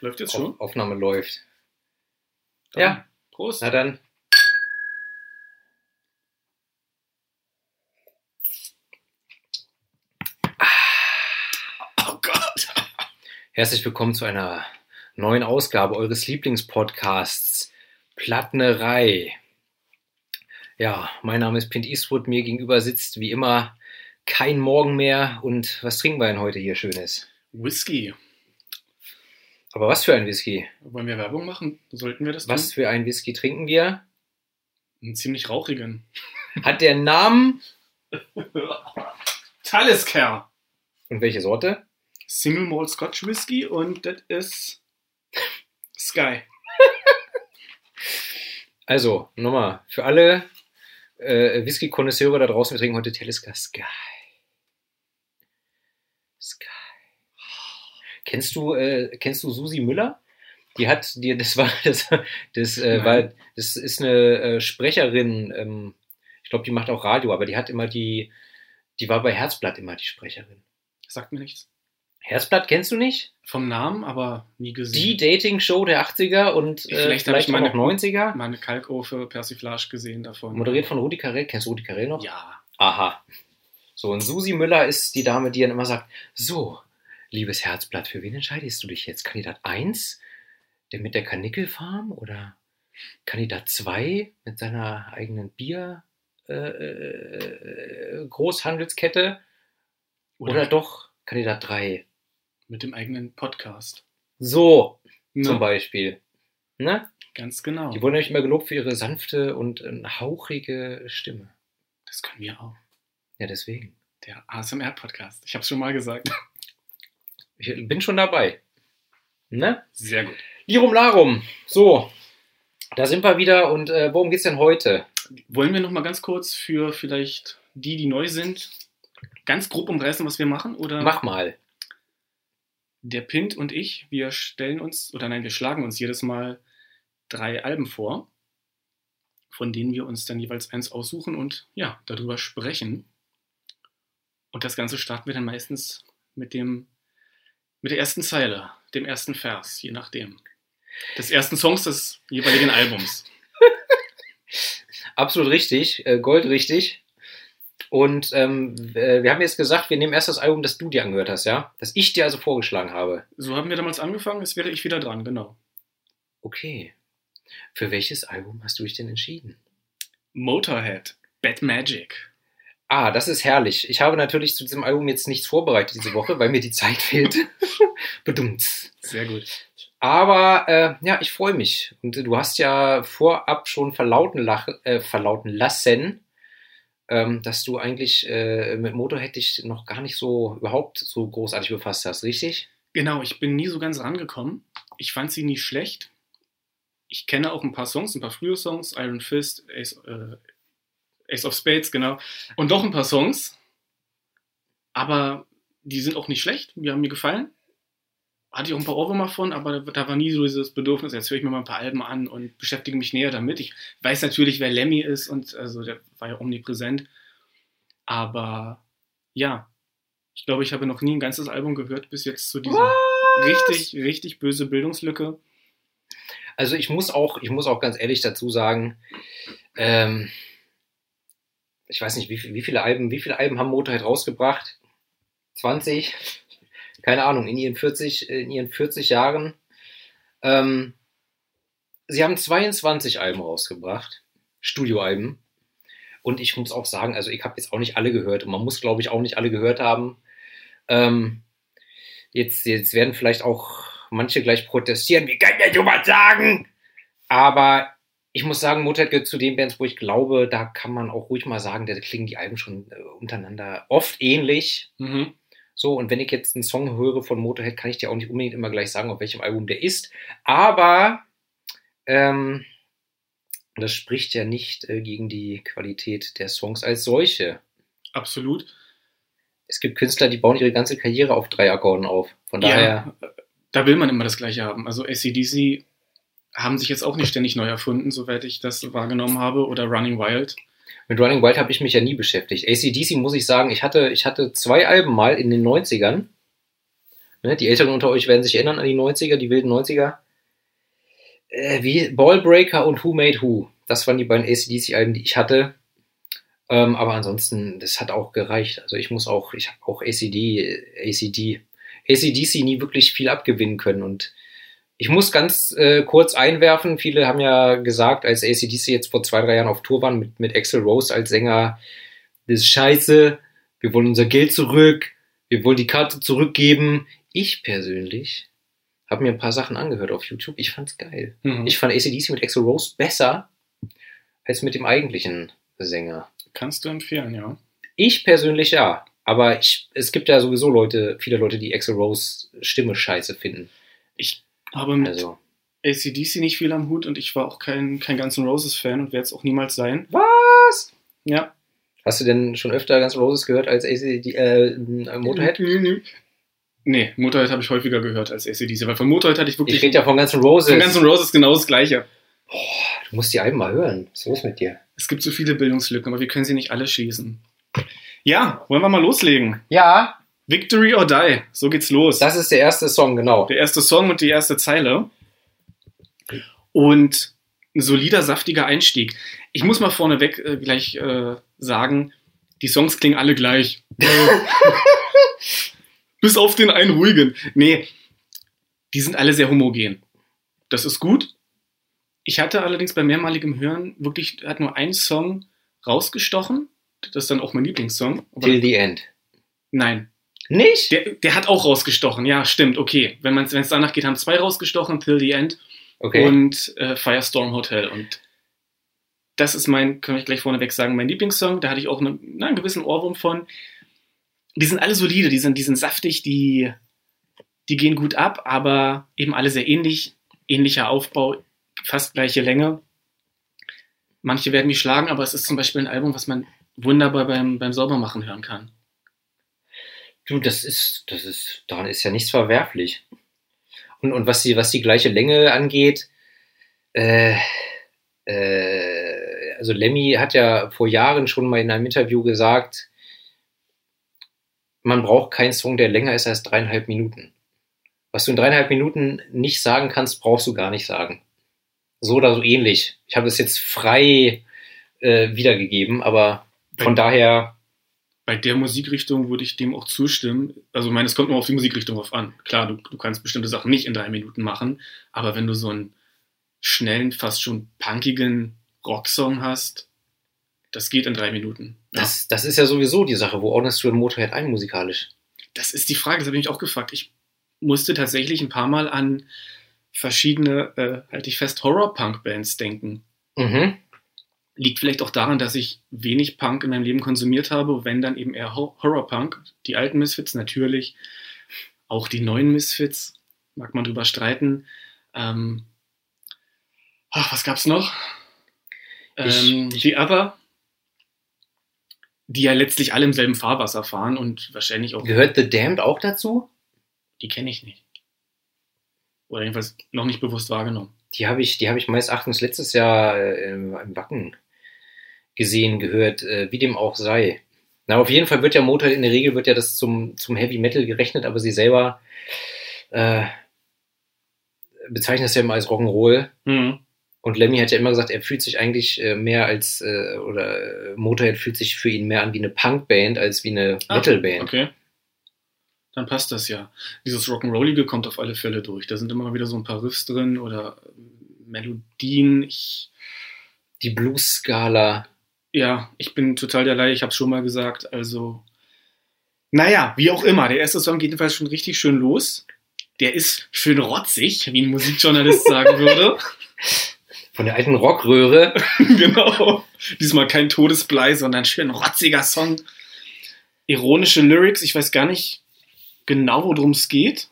Läuft jetzt schon? Auf, Aufnahme läuft. Dann Ja. Prost. Na dann. Oh Gott. Herzlich willkommen zu einer neuen Ausgabe eures Lieblingspodcasts Plattnerei. Ja, mein Name ist Pint Eastwood, mir gegenüber sitzt wie immer kein Morgen mehr. Und was trinken wir denn heute hier Schönes? Whisky. Aber was für ein Whisky? Wollen wir Werbung machen? Sollten wir das Was für ein Whisky trinken wir? tun? Einen ziemlich rauchigen. Hat der Namen Talisker. und welche Sorte? Single Malt Scotch Whisky und das ist Sky. Also, nochmal, für alle äh, Whisky-Konnoisseure da draußen, wir trinken heute Talisker. Sky. Kennst du, äh, kennst du Susi Müller? Die hat dir, das war, das, das, äh, war, das ist eine äh, Sprecherin, ähm, ich glaube, die macht auch Radio, aber die hat immer die, die war bei Herzblatt immer die Sprecherin. Sagt mir nichts. Herzblatt kennst du nicht? Vom Namen, aber nie Die gesehen. Dating-Show der 80er und äh, Vielleicht vielleicht, auch meine- noch 90er. Meine Kalkofe Persiflage gesehen davon. Moderiert von Rudi Carell. Kennst du Rudi Carell noch? Ja. Aha. So, und Susi Müller ist die Dame, die dann immer sagt, so, liebes Herzblatt, für wen entscheidest du dich jetzt? Kandidat 1, der mit der Kanickelfarm oder Kandidat 2 mit seiner eigenen Bier äh, äh, Großhandelskette Oder, oder doch Kandidat 3? mit dem eigenen Podcast. So, Ne? zum Beispiel. Ne? Ganz genau. Die wurden nämlich immer gelobt für ihre sanfte und äh, hauchige Stimme. Das können wir auch. Ja, deswegen. Der ASMR-Podcast. Ich habe es schon mal gesagt. Ich bin schon dabei. Ne? Sehr gut. Lirum Larum. So, da sind wir wieder. Und äh, worum geht's denn heute? Wollen wir noch mal ganz kurz für vielleicht die, die neu sind, ganz grob umreißen, was wir machen? Oder Mach mal. der Pint und ich, wir stellen uns, oder nein, wir schlagen uns jedes Mal drei Alben vor, von denen wir uns dann jeweils eins aussuchen und ja, darüber sprechen. Und das Ganze starten wir dann meistens mit dem, mit der ersten Zeile, dem ersten Vers, je nachdem. Des ersten Songs des jeweiligen Albums. Absolut richtig. Äh, Gold richtig. Und ähm, äh, wir haben jetzt gesagt, wir nehmen erst das Album, das du dir angehört hast, ja? Das ich dir also vorgeschlagen habe. So haben wir damals angefangen, jetzt wäre ich wieder dran, genau. Okay. Für welches Album hast du dich denn entschieden? Motorhead, Bad Magic. Ah, das ist herrlich. Ich habe natürlich zu diesem Album jetzt nichts vorbereitet diese Woche, weil mir die Zeit fehlt. Bedummt. Sehr gut. Aber äh, ja, ich freue mich. Und du hast ja vorab schon verlauten, lach, äh, verlauten lassen, ähm, dass du eigentlich äh, mit Motorhead dich noch gar nicht so überhaupt so großartig befasst hast, richtig? Genau, ich bin nie so ganz rangekommen. Ich fand sie nie schlecht. Ich kenne auch ein paar Songs, ein paar frühe Songs, Iron Fist, Ace, äh, Ace of Spades, genau. Und noch ein paar Songs. Aber die sind auch nicht schlecht, die haben mir gefallen. Hatte ich auch ein paar Ohrwürmer von, aber da, war nie so dieses Bedürfnis, jetzt höre ich mir mal ein paar Alben an und beschäftige mich näher damit. Ich weiß natürlich, wer Lemmy ist und also der war ja omnipräsent. Aber ja, ich glaube, ich habe noch nie ein ganzes Album gehört bis jetzt zu diesem richtig, richtig böse Bildungslücke. Also ich muss auch, ich muss auch ganz ehrlich dazu sagen, ähm, ich weiß nicht, wie, wie viele Alben, wie viele Alben haben Motorhead rausgebracht? 20? Keine Ahnung, in ihren 40, in ihren 40 Jahren. Ähm, sie haben 22 Alben rausgebracht, Studioalben. Und ich muss auch sagen, also ich habe jetzt auch nicht alle gehört und man muss, glaube ich, auch nicht alle gehört haben. Ähm, jetzt, jetzt werden vielleicht auch manche gleich protestieren, wie kann der sowas sagen? Aber ich muss sagen, Motorhead gehört zu den Bands, wo ich glaube, da kann man auch ruhig mal sagen, da klingen die Alben schon äh, untereinander oft ähnlich. Mhm. So, und wenn ich jetzt einen Song höre von Motorhead, kann ich dir auch nicht unbedingt immer gleich sagen, auf welchem Album der ist. Aber ähm, das spricht ja nicht äh, gegen die Qualität der Songs als solche. Absolut. Es gibt Künstler, die bauen ihre ganze Karriere auf drei Akkorden auf. Von daher, Ja, da will man immer das Gleiche haben. Also ACDC haben sich jetzt auch nicht ständig neu erfunden, soweit ich das wahrgenommen habe, oder Running Wild. mit Running Wild habe ich mich ja nie beschäftigt. ACDC muss ich sagen, ich hatte, ich hatte zwei Alben mal in den 90ern. Ne? Die Älteren unter euch werden sich erinnern an die 90er, die wilden 90er. Äh, wie Ballbreaker und Who Made Who. Das waren die beiden ACDC-Alben, die ich hatte. Ähm, aber ansonsten, das hat auch gereicht. Also ich muss auch, ich habe auch ACD, ACD, ACDC nie wirklich viel abgewinnen können. Und ich muss ganz äh, kurz einwerfen, viele haben ja gesagt, als ACDC jetzt vor zwei, drei Jahren auf Tour waren mit, mit Axel Rose als Sänger, das ist scheiße, wir wollen unser Geld zurück, wir wollen die Karte zurückgeben. Ich persönlich habe mir ein paar Sachen angehört auf YouTube. Ich fand's geil. Mhm. Ich fand ACDC mit Axel Rose besser als mit dem eigentlichen Sänger. Kannst du empfehlen, ja. Ich persönlich ja. Aber ich, es gibt ja sowieso Leute, viele Leute, die Axel Rose Stimme scheiße finden. Ich habe mit Also, ACDC nicht viel am Hut und ich war auch kein, kein Guns N' Roses Fan und werde es auch niemals sein. was? Ja. Hast du denn schon öfter Guns N' Roses gehört als ACD, äh, Motorhead? Nee, Motorhead habe ich häufiger gehört als ACDC, weil von Motorhead hatte ich wirklich Ich rede ja von Guns N' Roses. von Guns N' Roses genau das Gleiche. Du musst die Alben mal hören. Was ist los mit dir? Es gibt so viele Bildungslücken, aber wir können sie nicht alle schließen. Ja, wollen wir mal loslegen? Ja, Victory or Die, so geht's los. das ist der erste Song, genau. Der erste Song und die erste Zeile. Und ein solider, saftiger Einstieg. Ich muss mal vorneweg äh, gleich äh, sagen, die Songs klingen alle gleich. Bis auf den einen ruhigen. Nee, die sind alle sehr homogen. Das ist gut. Ich hatte allerdings bei mehrmaligem Hören wirklich, hat nur ein Song rausgestochen. Das ist dann auch mein Lieblingssong. Till the End. nein, Nicht? der, der hat auch rausgestochen. Ja, stimmt, okay. Wenn es danach geht, haben zwei rausgestochen, Till the End Okay. und äh, Firestorm Hotel. Und das ist mein, kann ich gleich vorneweg sagen, mein Lieblingssong. Da hatte ich auch eine, na, einen gewissen Ohrwurm von. Die sind alle solide, die sind, die sind saftig, die, die gehen gut ab, aber eben alle sehr ähnlich. Ähnlicher Aufbau, fast gleiche Länge. Manche werden mich schlagen, aber es ist zum Beispiel ein Album, was man wunderbar beim, beim Saubermachen hören kann. Du, das ist, das ist, daran ist ja nichts verwerflich. Und, und was die, was die gleiche Länge angeht, äh, äh, also Lemmy hat ja vor Jahren schon mal in einem Interview gesagt, man braucht keinen Song, der länger ist als dreieinhalb Minuten. Was du in dreieinhalb Minuten nicht sagen kannst, brauchst du gar nicht sagen. So oder so ähnlich. Ich habe es jetzt frei äh, wiedergegeben, aber von daher, bei der Musikrichtung würde ich dem auch zustimmen. Also, ich meine, es kommt nur auf die Musikrichtung drauf an. Klar, du, du kannst bestimmte Sachen nicht in drei Minuten machen, aber wenn du so einen schnellen, fast schon punkigen Rocksong hast, das geht in drei Minuten. Ja. das, das ist ja sowieso die Sache, wo ordnest du in Motorhead ein musikalisch? Das ist die Frage, das habe ich mich auch gefragt. Ich musste tatsächlich ein paar Mal an verschiedene, äh, halte ich fest, Horror-Punk-Bands denken. Mhm. Liegt vielleicht auch daran, dass ich wenig Punk in meinem Leben konsumiert habe, wenn dann eben eher Hor- Horror-Punk. Die alten Misfits natürlich, auch die neuen Misfits, mag man drüber streiten. Ähm, ach, was gab's noch? Ich- Ähm, ich- die Other, die ja letztlich alle im selben Fahrwasser fahren und wahrscheinlich auch, Gehört The Damned auch dazu? die kenne ich nicht. Oder jedenfalls noch nicht bewusst wahrgenommen. Die habe ich, die habe ich meines Erachtens letztes Jahr äh, im, im Wacken gesehen, gehört, äh, wie dem auch sei. Na, auf jeden Fall wird ja Motorhead in der Regel wird ja das zum, zum Heavy Metal gerechnet, aber sie selber äh, bezeichnen das ja immer als Rock'n'Roll. Mhm. Und Lemmy hat ja immer gesagt, er fühlt sich eigentlich äh, mehr als, äh, oder äh, Motorhead fühlt sich für ihn mehr an wie eine Punkband als wie eine Ah, Metalband. Okay. Dann passt das ja. Dieses Rock'n'Rollige kommt auf alle Fälle durch. Da sind immer wieder so ein paar Riffs drin oder Melodien. Ich, Die Blues-Skala. Ja, ich bin total der Laie, ich habe es schon mal gesagt. Also, naja, wie auch immer. Der erste Song geht jedenfalls schon richtig schön los. Der ist schön rotzig, wie ein Musikjournalist sagen würde. Von der alten Rockröhre. genau. Diesmal kein Todesblei, sondern schön rotziger Song. Ironische Lyrics, ich weiß gar nicht genau, worum es geht.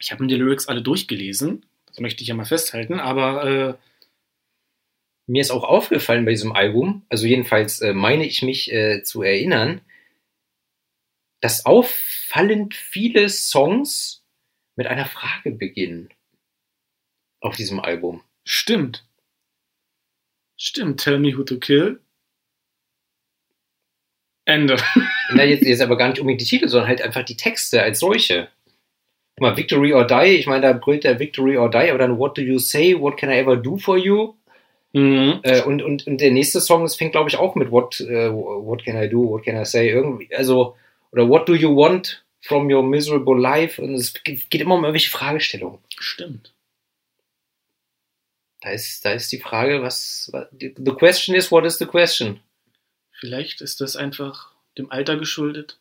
Ich habe mir die Lyrics alle durchgelesen. Das möchte ich ja mal festhalten, aber äh, Mir ist auch aufgefallen bei diesem Album, also jedenfalls äh, meine ich mich äh, zu erinnern, dass auffallend viele Songs mit einer Frage beginnen auf diesem Album. stimmt. Stimmt, Tell Me Who to Kill. Ende. Na, jetzt, jetzt aber gar nicht unbedingt die Titel, sondern halt einfach die Texte als solche. Guck mal, Victory or Die, ich meine, da brüllt der Victory or Die, aber dann What do you say? What can I ever do for you? Mhm. Äh, und, und, und der nächste Song, das fängt, glaube ich, auch mit What, äh, What can I do? What can I say? Irgendwie, also, oder What do you want from your miserable life? Und es geht immer um irgendwelche Fragestellungen. Stimmt. Da ist, da ist die Frage, was, was. The question is, what is the question? Vielleicht ist das einfach dem Alter geschuldet.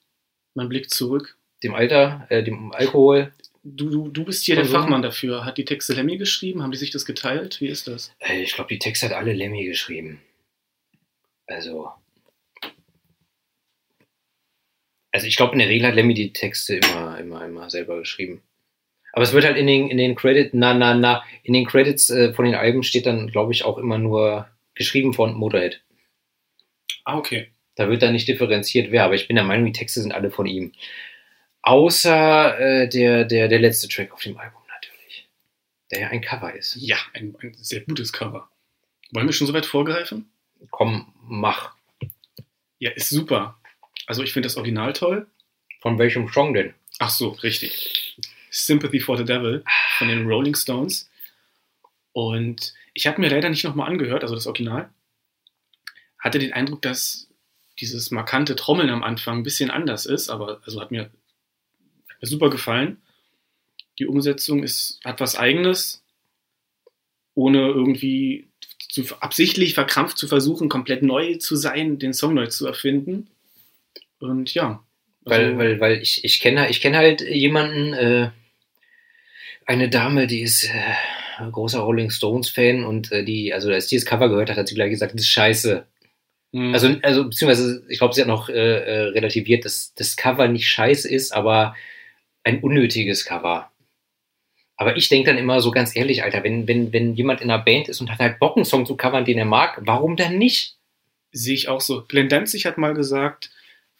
Man blickt zurück. Dem Alter, äh, dem Alkohol. Du, du, du bist hier der. Fachmann dafür. Hat die Texte Lemmy geschrieben? Haben die sich das geteilt? Wie ist das? Äh, Ich glaube, die Texte hat alle Lemmy geschrieben. Also. Also ich glaube, in der Regel hat Lemmy die Texte immer, immer, immer selber geschrieben. Aber es wird halt in den, in den Credits, na, na, na, in den Credits äh, von den Alben steht dann, glaube ich, auch immer nur geschrieben von Motorhead. Ah, okay. Da wird dann nicht differenziert, wer, aber ich bin der Meinung, die Texte sind alle von ihm. Außer äh, der, der, der letzte Track auf dem Album natürlich. Der ja ein Cover ist. Ja, ein, ein sehr gutes Cover. Wollen wir schon so weit vorgreifen? Komm, mach. Ja, ist super. Also ich finde das Original toll. Von welchem Song denn? Ach so, richtig. Sympathy for the Devil von den Rolling Stones. Und ich habe mir leider nicht nochmal angehört, also das Original. Hatte den Eindruck, dass dieses markante Trommeln am Anfang ein bisschen anders ist, aber also hat mir, hat super gefallen. Die Umsetzung ist, hat was Eigenes, ohne irgendwie zu, absichtlich verkrampft zu versuchen, komplett neu zu sein, den Song neu zu erfinden. Und ja. Weil, also- weil, weil ich, ich kenne ich kenn halt jemanden, äh, eine Dame, die ist äh, großer Rolling Stones-Fan und äh, die, also als die das Cover gehört hat, hat sie gleich gesagt, das ist scheiße. Mhm. Also, also beziehungsweise, ich glaube, sie hat noch äh, äh, relativiert, dass das Cover nicht scheiße ist, aber ein unnötiges Cover. Aber ich denke dann immer so ganz ehrlich, Alter, wenn, wenn, wenn jemand in einer Band ist und hat halt Bock, einen Song zu covern, den er mag, warum dann nicht? Sehe ich auch so. Glenn Danzig hat mal gesagt,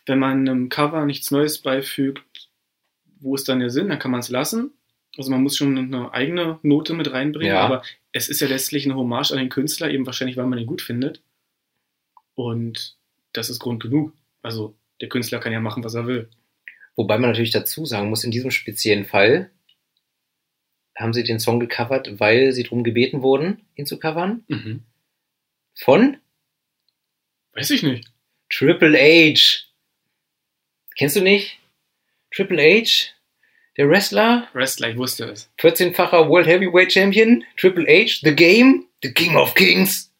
wenn man einem Cover nichts Neues beifügt, wo ist dann der Sinn? Dann kann man es lassen. Also man muss schon eine eigene Note mit reinbringen, Ja. aber es ist ja letztlich eine Hommage an den Künstler, eben wahrscheinlich, weil man ihn gut findet. Und das ist Grund genug. Also der Künstler kann ja machen, was er will. Wobei man natürlich dazu sagen muss, in diesem speziellen Fall haben sie den Song gecovert, weil sie darum gebeten wurden, ihn zu covern. Mhm. Von Weiß ich nicht. Triple H. Kennst du nicht? Triple H, der Wrestler, Wrestler, ich wusste es. 14-facher World Heavyweight Champion, Triple H, The Game, The King of Kings.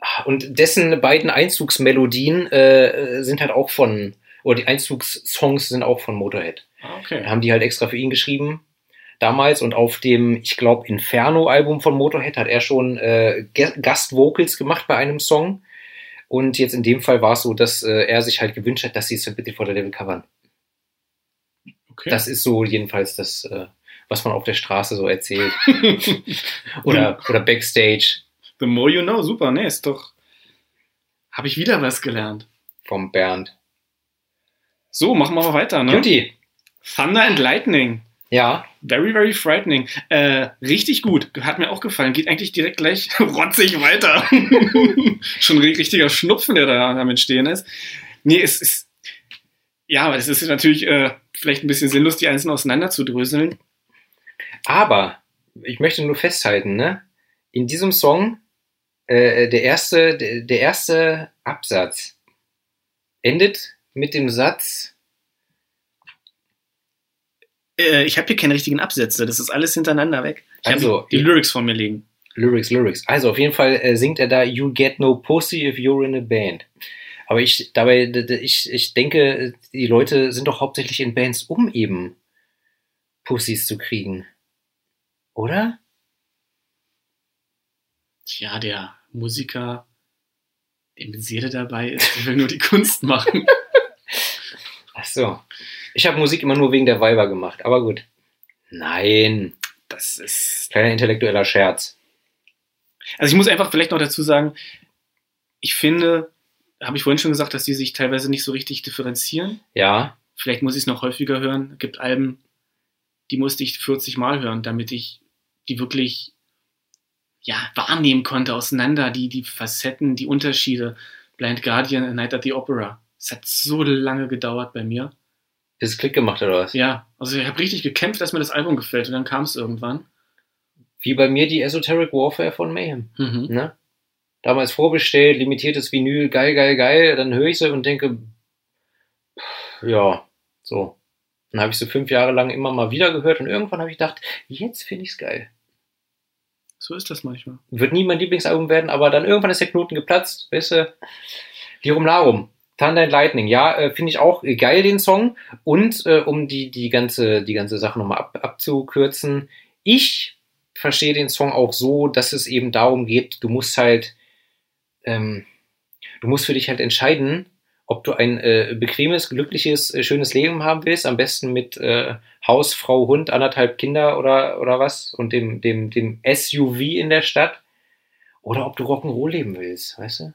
Ah, Und dessen beiden Einzugsmelodien äh, sind halt auch von, oder die Einzugssongs sind auch von Motorhead. Ah, okay. haben die halt extra für ihn geschrieben damals und auf dem, ich glaube, Inferno-Album von Motorhead hat er schon äh, Gastvocals gemacht bei einem Song. Und jetzt in dem Fall war es so, dass äh, er sich halt gewünscht hat, dass sie Sympathy for the Devil covern. okay. Das ist so jedenfalls das, äh, was man auf der Straße so erzählt. oder, oder Backstage The more you know, super, ne, ist doch. Habe ich wieder was gelernt. vom Bernd. So, machen wir mal weiter, ne? Beauty. Thunder and Lightning. Ja, Very, very frightening. Äh, richtig gut. Hat mir auch gefallen. Geht eigentlich direkt gleich rotzig weiter. Schon ein richtiger Schnupfen, der da am Entstehen ist. Nee, es ist. Ja, aber es ist natürlich äh, vielleicht ein bisschen sinnlos, die einzelnen auseinanderzudröseln. Aber ich möchte nur festhalten, ne? In diesem Song, äh, der, erste, der, der erste Absatz endet mit dem Satz, Äh, ich habe hier keine richtigen Absätze. Das ist alles hintereinander weg. Ich Also, die ich- Lyrics vor mir liegen. Lyrics, Lyrics. Also auf jeden Fall äh, singt er da, You get no pussy if you're in a band. Aber ich, dabei, ich, ich denke, die Leute sind doch hauptsächlich in Bands, um eben Pussys zu kriegen. Oder? Tja, der Musiker, der mit Seele dabei ist, der will nur die Kunst machen. So. Ich habe Musik immer nur wegen der Weiber gemacht, aber gut. Nein. Das ist. Kleiner intellektueller Scherz. Also ich muss einfach vielleicht noch dazu sagen, ich finde, habe ich vorhin schon gesagt, dass die sich teilweise nicht so richtig differenzieren. Ja, Vielleicht muss ich es noch häufiger hören. Es gibt Alben, die musste ich 40 Mal hören, damit ich die wirklich ja, wahrnehmen konnte, auseinander, die, die Facetten, die Unterschiede. Blind Guardian, A Night at the Opera. Es hat so lange gedauert bei mir. Bis es Klick gemacht oder was? Ja, also ich habe richtig gekämpft, dass mir das Album gefällt und dann kam es irgendwann. Wie bei mir die Esoteric Warfare von Mayhem. Mhm. Ne? Damals vorbestellt, limitiertes Vinyl, geil, geil, geil. Dann höre ich sie und denke, pff, ja, so. Dann habe ich sie fünf Jahre lang immer mal wieder gehört und irgendwann habe ich gedacht, jetzt finde ich es geil. So ist das manchmal. Wird nie mein Lieblingsalbum werden, aber dann irgendwann ist der Knoten geplatzt, weißt du? Lirum Larum. Thunder and Lightning, ja, äh, finde ich auch geil, den Song. Und äh, um die, die, ganze, die ganze Sache nochmal ab, abzukürzen, ich verstehe den Song auch so, dass es eben darum geht, du musst halt, ähm, du musst für dich halt entscheiden, ob du ein äh, bequemes, glückliches, äh, schönes Leben haben willst, am besten mit äh, Haus, Frau, Hund, anderthalb Kinder oder, oder was und dem, dem, dem SUV in der Stadt, oder ob du Rock'n'Roll leben willst, weißt du?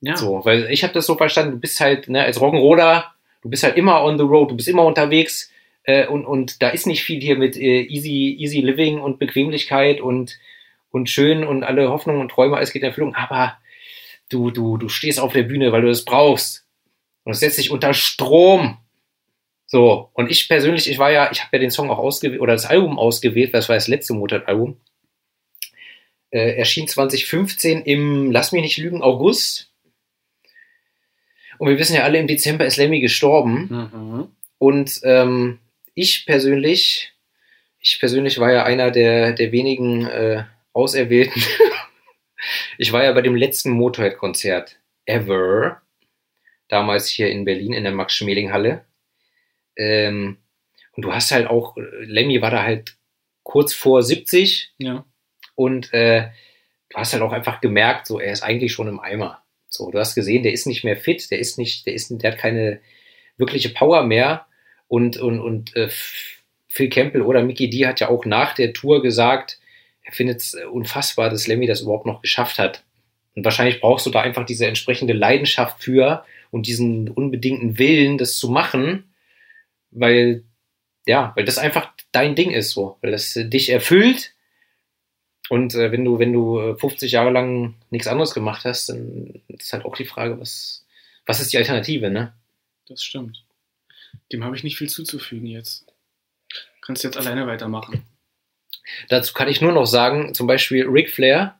Ja. So, weil ich habe das so verstanden, du bist halt, ne, als Rock'n'Roller, du bist halt immer on the road, du bist immer unterwegs äh, und, und da ist nicht viel hier mit äh, easy, easy living und Bequemlichkeit und, und schön und alle Hoffnungen und Träume, alles geht in Erfüllung, aber du, du, du stehst auf der Bühne, weil du das brauchst und es setzt dich unter Strom. So, und ich persönlich, ich war ja, ich habe ja den Song auch ausgewählt, oder das Album ausgewählt, das war das letzte Motorrad-Album. Äh, erschien 2015 im, lass mich nicht lügen, August. Und wir wissen ja alle, im Dezember ist Lemmy gestorben. Mhm. Und ähm, ich persönlich, ich persönlich war ja einer der, der wenigen äh, Auserwählten. ich war ja bei dem letzten Motorhead-Konzert ever. Damals hier in Berlin in der Max-Schmeling-Halle. Ähm, und du hast halt auch, Lemmy war da halt kurz vor 70 Ja. und äh, du hast halt auch einfach gemerkt, so er ist eigentlich schon im Eimer. So, du hast gesehen, der ist nicht mehr fit, der ist nicht, der ist, der hat keine wirkliche Power mehr. Und und und äh, Phil Campbell oder Mickey D hat ja auch nach der Tour gesagt, er findet es unfassbar, dass Lemmy das überhaupt noch geschafft hat. Und wahrscheinlich brauchst du da einfach diese entsprechende Leidenschaft für und diesen unbedingten Willen, das zu machen, weil ja, weil das einfach dein Ding ist so, weil das äh, dich erfüllt und äh, wenn du, wenn du äh, 50 Jahre lang nichts anderes gemacht hast, dann ist halt auch die Frage, was, was ist die Alternative, ne? Das stimmt. Dem habe ich nicht viel zuzufügen jetzt. Kannst jetzt alleine weitermachen. Dazu kann ich nur noch sagen, zum Beispiel Ric Flair,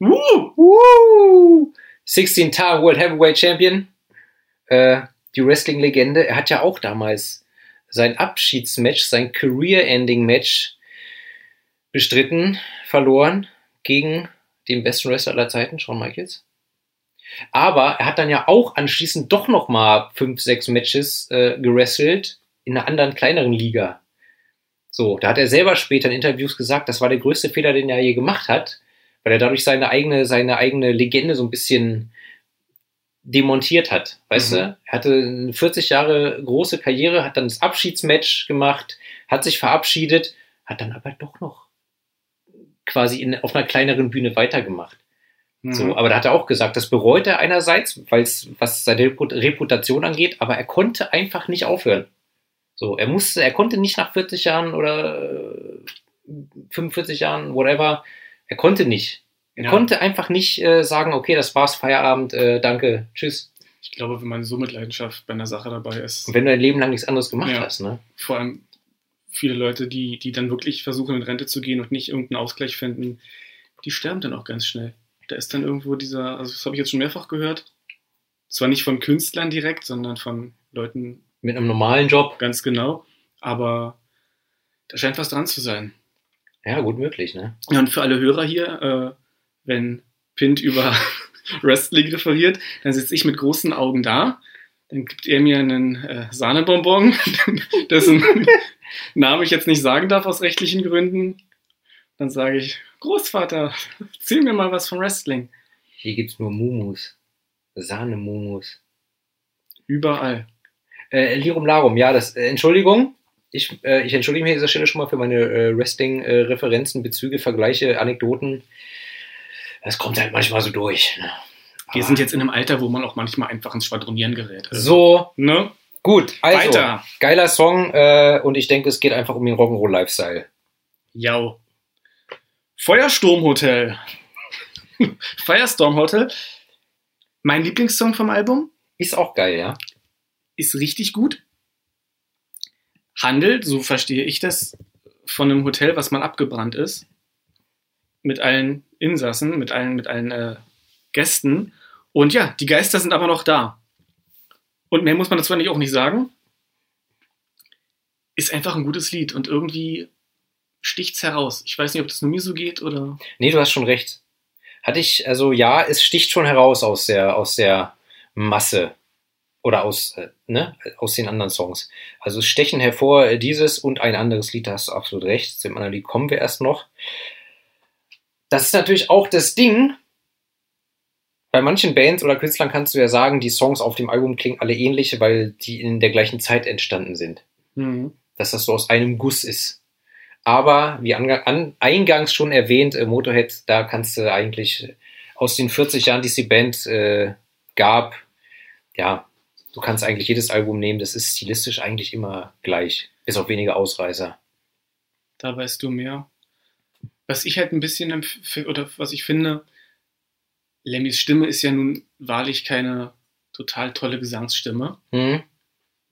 Uh! Woo! 16 Tar World Heavyweight Champion, äh, die Wrestling-Legende, er hat ja auch damals sein Abschiedsmatch, sein Career-Ending-Match bestritten, verloren gegen den besten Wrestler aller Zeiten, Shawn Michaels. Aber er hat dann ja auch anschließend doch noch mal fünf, sechs Matches äh, gewrestelt in einer anderen kleineren Liga. So, da hat er selber später in Interviews gesagt, das war der größte Fehler, den er je gemacht hat, weil er dadurch seine eigene, seine eigene Legende so ein bisschen demontiert hat. Weißt Mhm. du? Er hatte eine 40 Jahre große Karriere, hat dann das Abschiedsmatch gemacht, hat sich verabschiedet, hat dann aber doch noch quasi in, auf einer kleineren Bühne weitergemacht. Mhm. So, aber da hat er auch gesagt, das bereut er einerseits, weil es was seine Reput- Reputation angeht, aber er konnte einfach nicht aufhören. So, er musste, er konnte nicht nach 40 Jahren oder äh, 45 Jahren, whatever, er konnte nicht. Er Ja. konnte einfach nicht äh, sagen, okay, das war's, Feierabend, äh, danke, tschüss. Ich glaube, wenn man so mit Leidenschaft bei einer Sache dabei ist, Und wenn du dein Leben lang nichts anderes gemacht Ja. hast, ne? vor allem viele Leute, die, die dann wirklich versuchen, in Rente zu gehen und nicht irgendeinen Ausgleich finden, die sterben dann auch ganz schnell. Da ist dann irgendwo dieser, also das habe ich jetzt schon mehrfach gehört, zwar nicht von Künstlern direkt, sondern von Leuten Mit einem normalen Job. ganz genau, aber da scheint was dran zu sein. Ja, gut möglich, ne? Ja, und für alle Hörer hier, äh, wenn Pint über Wrestling referiert, dann sitze ich mit großen Augen da. Dann gibt er mir einen äh, Sahnebonbon, dessen Namen ich jetzt nicht sagen darf aus rechtlichen Gründen. Dann sage ich, Großvater, erzähl mir mal was von Wrestling. Hier gibt's nur Mumus. Sahne-Mumus. Überall. Äh, Lirum Larum, ja, das, äh, Entschuldigung. Ich, äh, ich entschuldige mich an dieser Stelle schon mal für meine äh, Wrestling-Referenzen, Bezüge, Vergleiche, Anekdoten. Das kommt halt manchmal so durch. Ne? Wir sind jetzt in einem Alter, wo man auch manchmal einfach ins Schwadronieren gerät. Also, so Ne? Gut. Also, Weiter. geiler Song äh, und ich denke, es geht einfach um den Rock'n'Roll-Lifestyle. Jau. Feuersturmhotel. Firestorm Hotel. Mein Lieblingssong vom Album. Ist auch geil, ja. Ist richtig gut. Handelt, so verstehe ich das, von einem Hotel, was mal abgebrannt ist. Mit allen Insassen, mit allen, mit allen äh, Gästen. Und ja, die Geister sind aber noch da. Und mehr muss man dazu eigentlich auch nicht sagen. Ist einfach ein gutes Lied und irgendwie sticht's heraus. Ich weiß nicht, ob das nur mir so geht oder. Nee, du hast schon recht. Hatte ich, also ja, es sticht schon heraus aus der, aus der Masse. Oder aus, äh, ne, aus den anderen Songs. Also es stechen hervor äh, dieses und ein anderes Lied, da hast du absolut recht. Zu dem anderen Lied kommen wir erst noch. Das ist natürlich auch das Ding. Bei manchen Bands oder Künstlern kannst du ja sagen, die Songs auf dem Album klingen alle ähnlich, weil die in der gleichen Zeit entstanden sind. Mhm. Dass das so aus einem Guss ist. Aber wie an, an, eingangs schon erwähnt, äh, Motorhead, da kannst du eigentlich aus den 40 Jahren, die es die Band äh, gab, ja, du kannst eigentlich jedes Album nehmen, das ist stilistisch eigentlich immer gleich, bis auf wenige Ausreißer. Da weißt du mehr. Was ich halt ein bisschen, oder was ich finde, Lemmys Stimme ist ja nun wahrlich keine total tolle Gesangsstimme. Hm?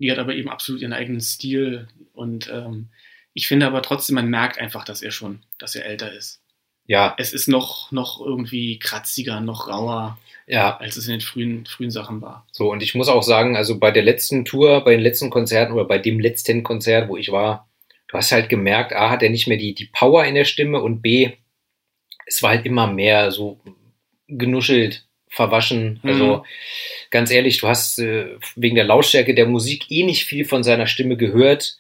Die hat aber eben absolut ihren eigenen Stil. Und ähm, ich finde aber trotzdem, man merkt einfach, dass er schon, dass er älter ist. Ja, Es ist noch, noch irgendwie kratziger, noch rauer, ja, als es in den frühen, frühen Sachen war. so und ich muss auch sagen, also bei der letzten Tour, bei den letzten Konzerten oder bei dem letzten Konzert, wo ich war, du hast halt gemerkt, A, hat er nicht mehr die, die Power in der Stimme und B, es war halt immer mehr so genuschelt, verwaschen. Also Mhm. ganz ehrlich, du hast äh, wegen der Lautstärke der Musik eh nicht viel von seiner Stimme gehört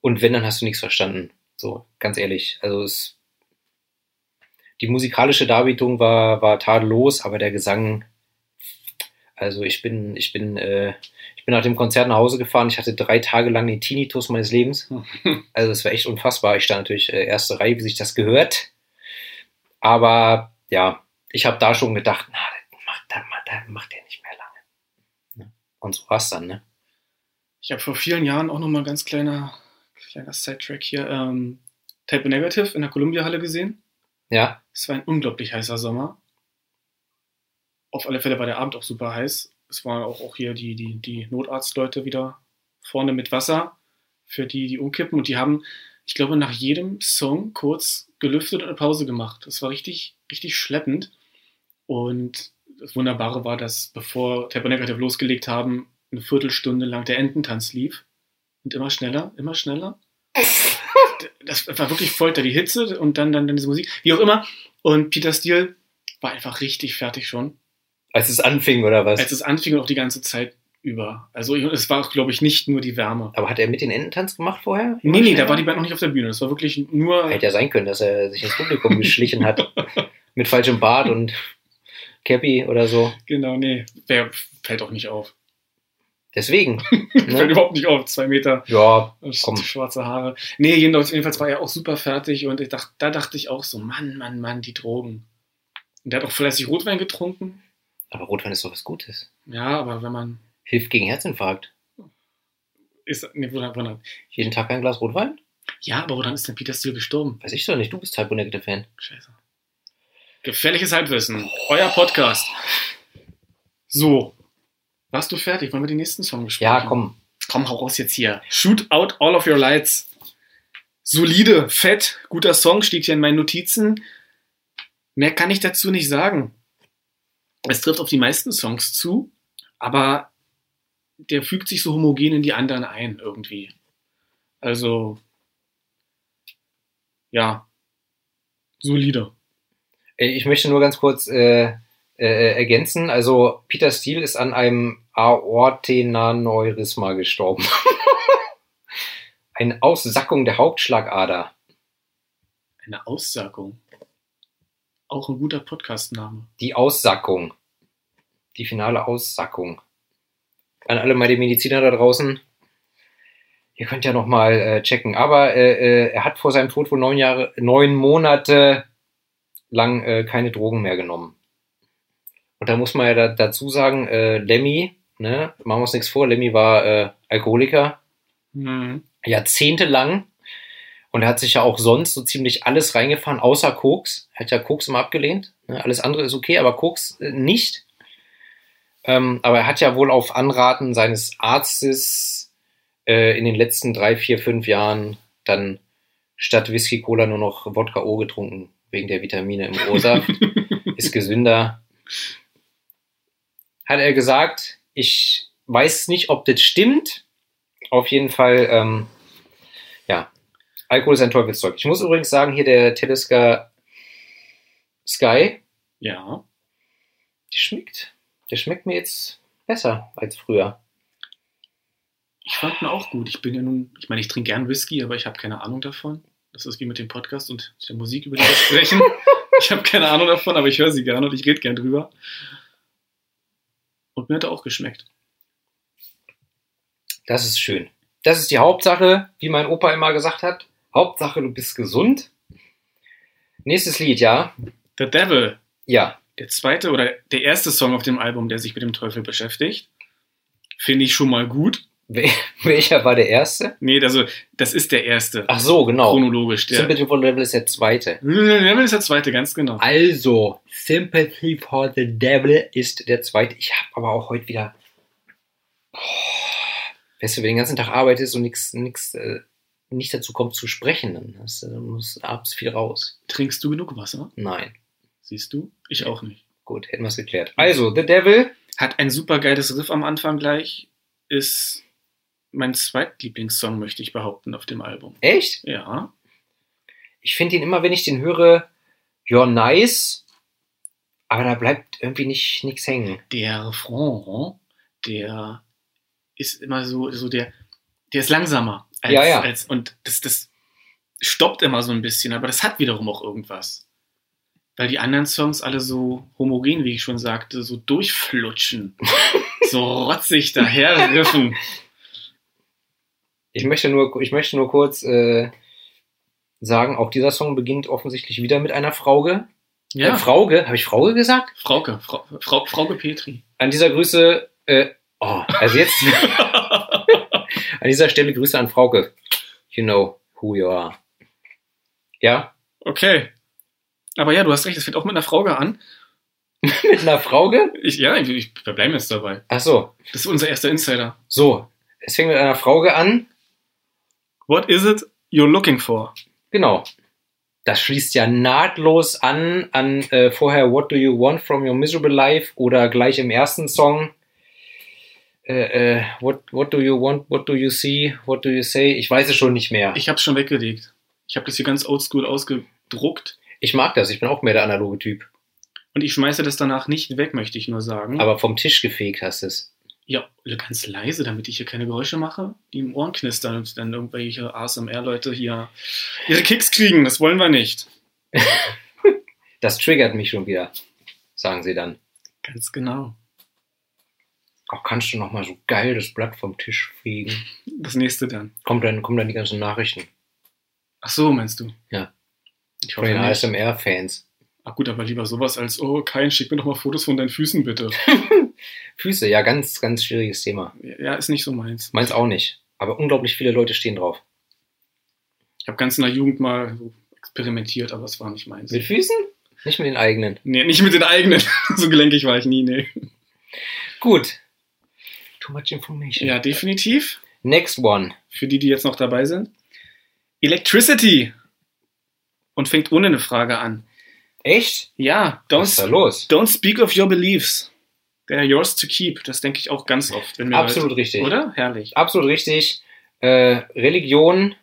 und wenn, dann hast du nichts verstanden. So, ganz ehrlich. Also es, die musikalische Darbietung war, war tadellos, aber der Gesang, also ich bin, ich bin, äh, ich bin nach dem Konzert nach Hause gefahren. Ich hatte drei Tage lang den Tinnitus meines Lebens. Also es war echt unfassbar. Ich stand natürlich äh, erste Reihe, wie sich das gehört. Aber ja, ich habe da schon gedacht, na, das macht, das das macht der nicht mehr lange. Und so war's dann, ne? Ich habe vor vielen Jahren auch nochmal ganz kleiner, kleiner Sidetrack hier, ähm, Type Negative in der Columbia-Halle gesehen. Ja, Es war ein unglaublich heißer Sommer. Auf alle Fälle war der Abend auch super heiß. Es waren auch, auch hier die, die, die Notarztleute wieder vorne mit Wasser für die, die umkippen. Und die haben, ich glaube, nach jedem Song kurz gelüftet und eine Pause gemacht. Das war richtig, richtig schleppend. Und das Wunderbare war, dass bevor Type Negative losgelegt haben, eine Viertelstunde lang der Ententanz lief. Und immer schneller, immer schneller. Das war wirklich Folter, die Hitze und dann, dann, dann diese Musik. Wie auch immer. Und Peter Steele war einfach richtig fertig schon, als es anfing oder was? als es anfing und auch die ganze Zeit über. Also es war, glaube ich, nicht nur die Wärme. Aber hat er mit den Ententanz gemacht vorher? Nee, nee, da war die Band noch nicht auf der Bühne. Das war wirklich nur. Hätte ja sein können, dass er sich ins Publikum geschlichen hat. mit falschem Bart und Cappy oder so. Genau, nee. Wer fällt auch nicht auf. Deswegen. Fällt Ne? überhaupt nicht auf. Zwei Meter Ja, sch- Komm. schwarze Haare. Nee, jedenfalls, jedenfalls war er auch super fertig und ich dacht, da dachte ich auch so, Mann, Mann, Mann, die Drogen. Und der hat auch fleißig Rotwein getrunken. aber Rotwein ist doch was Gutes. Ja, aber wenn man. Hilft gegen Herzinfarkt. Ist, nee, wo, dann- wo, dann- Jeden Tag ein Glas Rotwein? ja, aber wo dann ist denn Peter Steele gestorben? Weiß ich doch nicht, du bist Negative Fan. Scheiße. Gefährliches Halbwissen. Euer Podcast. So. Warst du fertig? Wollen wir den nächsten Song besprechen? Ja, komm. Komm, hau raus jetzt hier. Shoot out all of your lights. Solide, fett, guter Song, steht hier in meinen Notizen. Mehr kann ich dazu nicht sagen. Es trifft auf die meisten Songs zu, aber der fügt sich so homogen in die anderen ein irgendwie. Also, ja, solide. Äh, Ich möchte nur ganz kurz äh, äh, ergänzen. Also, Peter Steele ist an einem Aortenaneurysma gestorben. Eine Aussackung der Hauptschlagader. Eine Aussagung. Auch ein guter Podcastname. Die Aussackung. Die finale Aussackung. An alle meine Mediziner da draußen. Ihr könnt ja nochmal äh, checken. Aber äh, äh, er hat vor seinem Tod wohl neun Jahre, neun Monate lang äh, keine Drogen mehr genommen. Und da muss man ja da, dazu sagen, äh, Lemmy, ne, machen wir uns nichts vor, Lemmy war äh, Alkoholiker, Mhm. jahrzehntelang. Und er hat sich ja auch sonst so ziemlich alles reingefahren, außer Koks. Er hat ja Koks immer abgelehnt. Ne? Alles andere ist okay, aber Koks äh, nicht. Ähm, aber er hat ja wohl auf Anraten seines Arztes äh, in den letzten drei, vier, fünf Jahren dann statt Whisky Cola nur noch Wodka O getrunken, wegen der Vitamine im O-Saft. Ist gesünder. Hat er gesagt, ich weiß nicht, ob das stimmt. Auf jeden Fall, ähm, ja, Alkohol ist ein Teufelszeug. Ich muss übrigens sagen, hier der Teleska Sky, ja. der schmeckt. Der schmeckt mir jetzt besser als früher. Ich fand ihn auch gut. Ich bin ja nun, ich meine, ich trinke gern Whisky, aber ich habe keine Ahnung davon. Das ist wie mit dem Podcast und der Musik, über die wir sprechen. ich habe keine Ahnung davon, aber ich höre sie gerne und ich rede gern drüber. Und mir hat er auch geschmeckt. Das ist schön. Das ist die Hauptsache, wie mein Opa immer gesagt hat. Hauptsache, du bist gesund. Nächstes Lied, ja? The Devil, Ja. der zweite oder der erste Song auf dem Album, der sich mit dem Teufel beschäftigt. Finde ich schon mal gut. Wel- Welcher war der erste? Nee, also, das ist der erste. Ach so, genau. Chronologisch. Der Sympathy for the Devil ist der zweite. Devil ist der zweite, ganz genau. Also, Sympathy for the Devil ist der zweite. Ich habe aber auch heute wieder. Oh, weißt du, wenn du den ganzen Tag arbeitest und nix, äh, nicht dazu kommt zu sprechen, dann hast du, dann muss abends viel raus. Trinkst du genug Wasser? Nein. Siehst du? Ich auch nicht. Gut, hätten wir es geklärt. Also, The Devil. Hat ein super geiles Riff am Anfang gleich. Ist mein zweitlieblingssong, möchte ich behaupten, auf dem Album. Echt? Ja. Ich finde ihn immer, wenn ich den höre, you're nice, aber da bleibt irgendwie nicht nichts hängen. Der Refrain, der ist immer so, so der, der ist langsamer. Als, Ja, ja. Als, und das, das stoppt immer so ein bisschen, aber das hat wiederum auch irgendwas. Weil die anderen Songs alle so homogen, wie ich schon sagte, so durchflutschen. so rotzig daherriffen. Ich möchte nur, ich möchte nur kurz äh, sagen, auch dieser Song beginnt offensichtlich wieder mit einer Frauge. Ja, Äh, Frauge, habe ich Frauge gesagt? Frauke, Frau, Frau, Frauke Petri. An dieser Grüße, äh, oh, also jetzt an dieser Stelle Grüße an Frauke. You know who you are. Ja, Okay. Aber ja, du hast recht, es fängt auch mit einer Frauke an. mit einer Frauge? Ich, ja, ich, ich, wir bleiben jetzt dabei. Ach so, Das ist unser erster Insider. so. Es fängt mit einer Frauge an. What is it you're looking for? Genau. Das schließt ja nahtlos an an äh, vorher What Do You Want from Your Miserable Life oder gleich im ersten Song äh, äh, what, what Do You Want, What Do You See, What Do You Say? Ich weiß es schon nicht mehr. Ich habe schon weggelegt. Ich habe das hier ganz oldschool ausgedruckt Ich mag das, ich bin auch mehr der analoge Typ. und ich schmeiße das danach nicht weg, möchte ich nur sagen. Aber vom Tisch gefegt hast es. Ja, ganz leise, damit ich hier keine Geräusche mache, die im Ohren knistern und dann irgendwelche ASMR-Leute hier ihre Kicks kriegen. Das wollen wir nicht. Das triggert mich schon wieder, sagen sie dann. Ganz genau. Auch kannst du noch mal so geil das Blatt vom Tisch fegen. Das nächste dann. Kommt dann, kommen dann die ganzen Nachrichten Ach so, meinst du? Ja. Ich von hoffe den nicht. ASMR-Fans. Ach gut, aber lieber sowas als, oh, Kein, schick mir doch mal Fotos von deinen Füßen, bitte. Füße, ja, ganz, ganz schwieriges Thema. Ja, ist nicht so meins. Meins auch nicht. Aber unglaublich viele Leute stehen drauf. Ich habe ganz in der Jugend mal so experimentiert, aber es war nicht meins. Mit Füßen? Nicht mit den eigenen. Nee, nicht mit den eigenen. so gelenkig war ich nie, nee. Gut. Too much information. Ja, definitiv. Next one. Für die, die jetzt noch dabei sind. Electricity. Und fängt ohne eine Frage an. Echt? Ja, Was ist da don't, los? don't speak of your beliefs. They're yours to keep. Das denke ich auch ganz oft. Absolut richtig. Oder? Herrlich. Absolut richtig. Äh, Religion,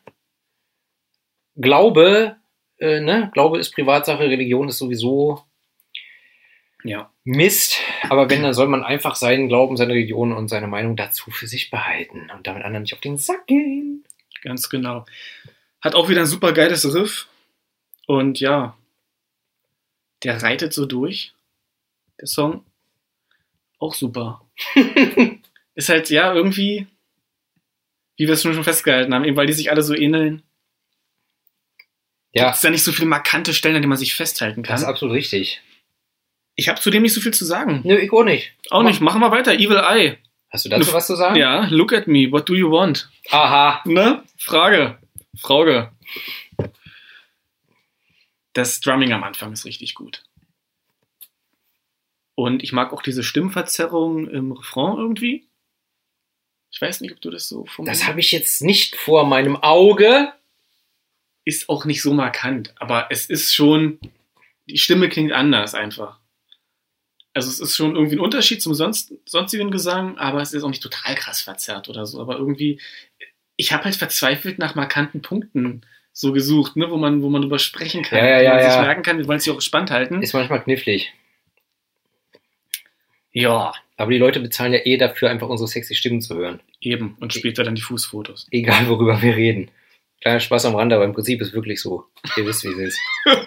Glaube, äh, ne? Glaube ist Privatsache, Religion ist sowieso Ja. Mist. Aber wenn, dann soll man einfach seinen Glauben, seine Religion und seine Meinung dazu für sich behalten und damit anderen nicht auf den Sack gehen. Ganz genau. Hat auch wieder ein super geiles Riff. Und ja, der reitet so durch. Der Song. Auch super. Ist halt, ja, irgendwie, wie wir es schon festgehalten haben, eben weil die sich alle so ähneln. Ja, Gibt es da nicht so viele markante Stellen, an denen man sich festhalten das ist kann. absolut richtig. Ich habe zudem nicht so viel zu sagen. Nö, ich auch nicht. Auch nicht. Machen wir weiter. Evil Eye. Hast du dazu was zu sagen? Ja, look at me. What do you want? Aha. Ne? Frage. Frage. Das Drumming am Anfang ist richtig gut. Und ich mag auch diese Stimmverzerrung im Refrain irgendwie. Ich weiß nicht, ob du das so Das habe ich jetzt nicht vor meinem Auge. Ist auch nicht so markant, aber es ist schon, die Stimme klingt anders einfach. Also es ist schon irgendwie ein Unterschied zum sonst, sonstigen Gesang, aber es ist auch nicht total krass verzerrt oder so. Aber irgendwie, ich habe halt verzweifelt nach markanten Punkten so gesucht, ne, wo man, wo man drüber sprechen kann, Ja, ja, wo man ja, sich ja. merken kann, wir wollen es ja auch spannend halten. Ist manchmal knifflig. Ja, Aber die Leute bezahlen ja eh dafür, einfach unsere sexy Stimmen zu hören. eben. Und später dann die Fußfotos. Egal, worüber wir reden. Kleiner Spaß am Rande, aber im Prinzip ist wirklich so. Ihr wisst, wie es ist.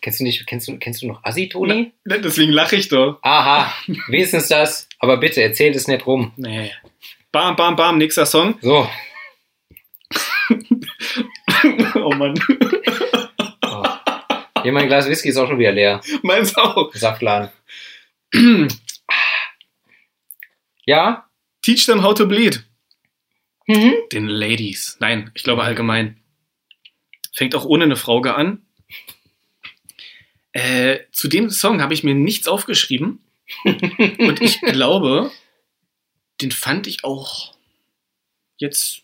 kennst du nicht, kennst du, kennst du noch Assi, Toni? Ne, Deswegen lache ich doch. Aha, wenigstens das. Aber bitte, erzählt es nicht rum. Nee. Bam, bam, bam, nächster Song. So. oh Mann. Oh. Hier, mein Glas Whisky ist auch schon wieder leer. Meins auch. Saftladen. Ja? Teach them how to bleed. Mhm. Den Ladies. Nein, ich glaube allgemein. Fängt auch ohne eine Frauge an. Äh, zu dem Song habe ich mir nichts aufgeschrieben. Und ich glaube, den fand ich auch jetzt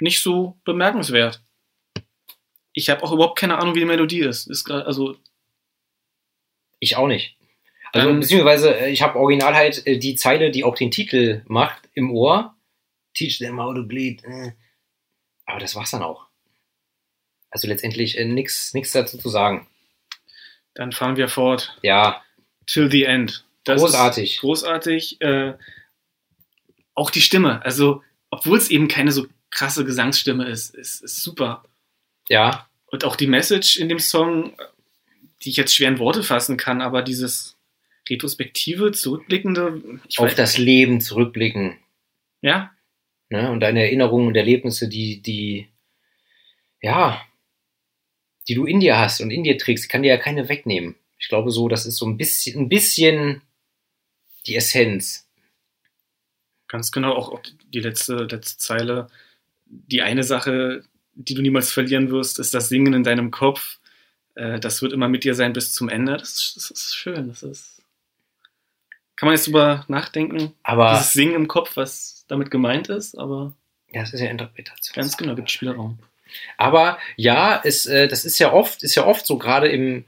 nicht so bemerkenswert. Ich habe auch überhaupt keine Ahnung, wie die Melodie ist. ist grad, also, Ich auch nicht. Also, Ähm, beziehungsweise, äh, ich habe original halt äh, die Zeile, die auch den Titel macht, im Ohr. Teach them how to bleed. äh. Aber das war's dann auch. Also letztendlich äh, nichts dazu zu sagen. dann fahren wir fort. Ja, Till the end. Das großartig. Großartig. Äh, auch die Stimme. Also, obwohl es eben keine so krasse Gesangsstimme ist, ist, ist super. Ja, Und auch die Message in dem Song, die ich jetzt schwer in Worte fassen kann, aber dieses retrospektive, zurückblickende, auf das Leben zurückblicken. ja, Ne? Und deine Erinnerungen und Erlebnisse, die, die, ja, die du in dir hast und in dir trägst, kann dir ja keine wegnehmen. Ich glaube so, das ist so ein bisschen, ein bisschen die Essenz. ganz genau, auch, auch die letzte, letzte Zeile. Die eine Sache, die du niemals verlieren wirst, ist das Singen in deinem Kopf. Äh, das wird immer mit dir sein bis zum Ende. Das, ist- das ist schön. Das ist. Kann man jetzt drüber nachdenken? Aber Dieses Singen im Kopf, was damit gemeint ist, aber ja, das ist ja Interpretation. ganz genau, gibt Spielraum. Aber ja, es, äh, das ist ja oft, ist ja oft so, gerade im,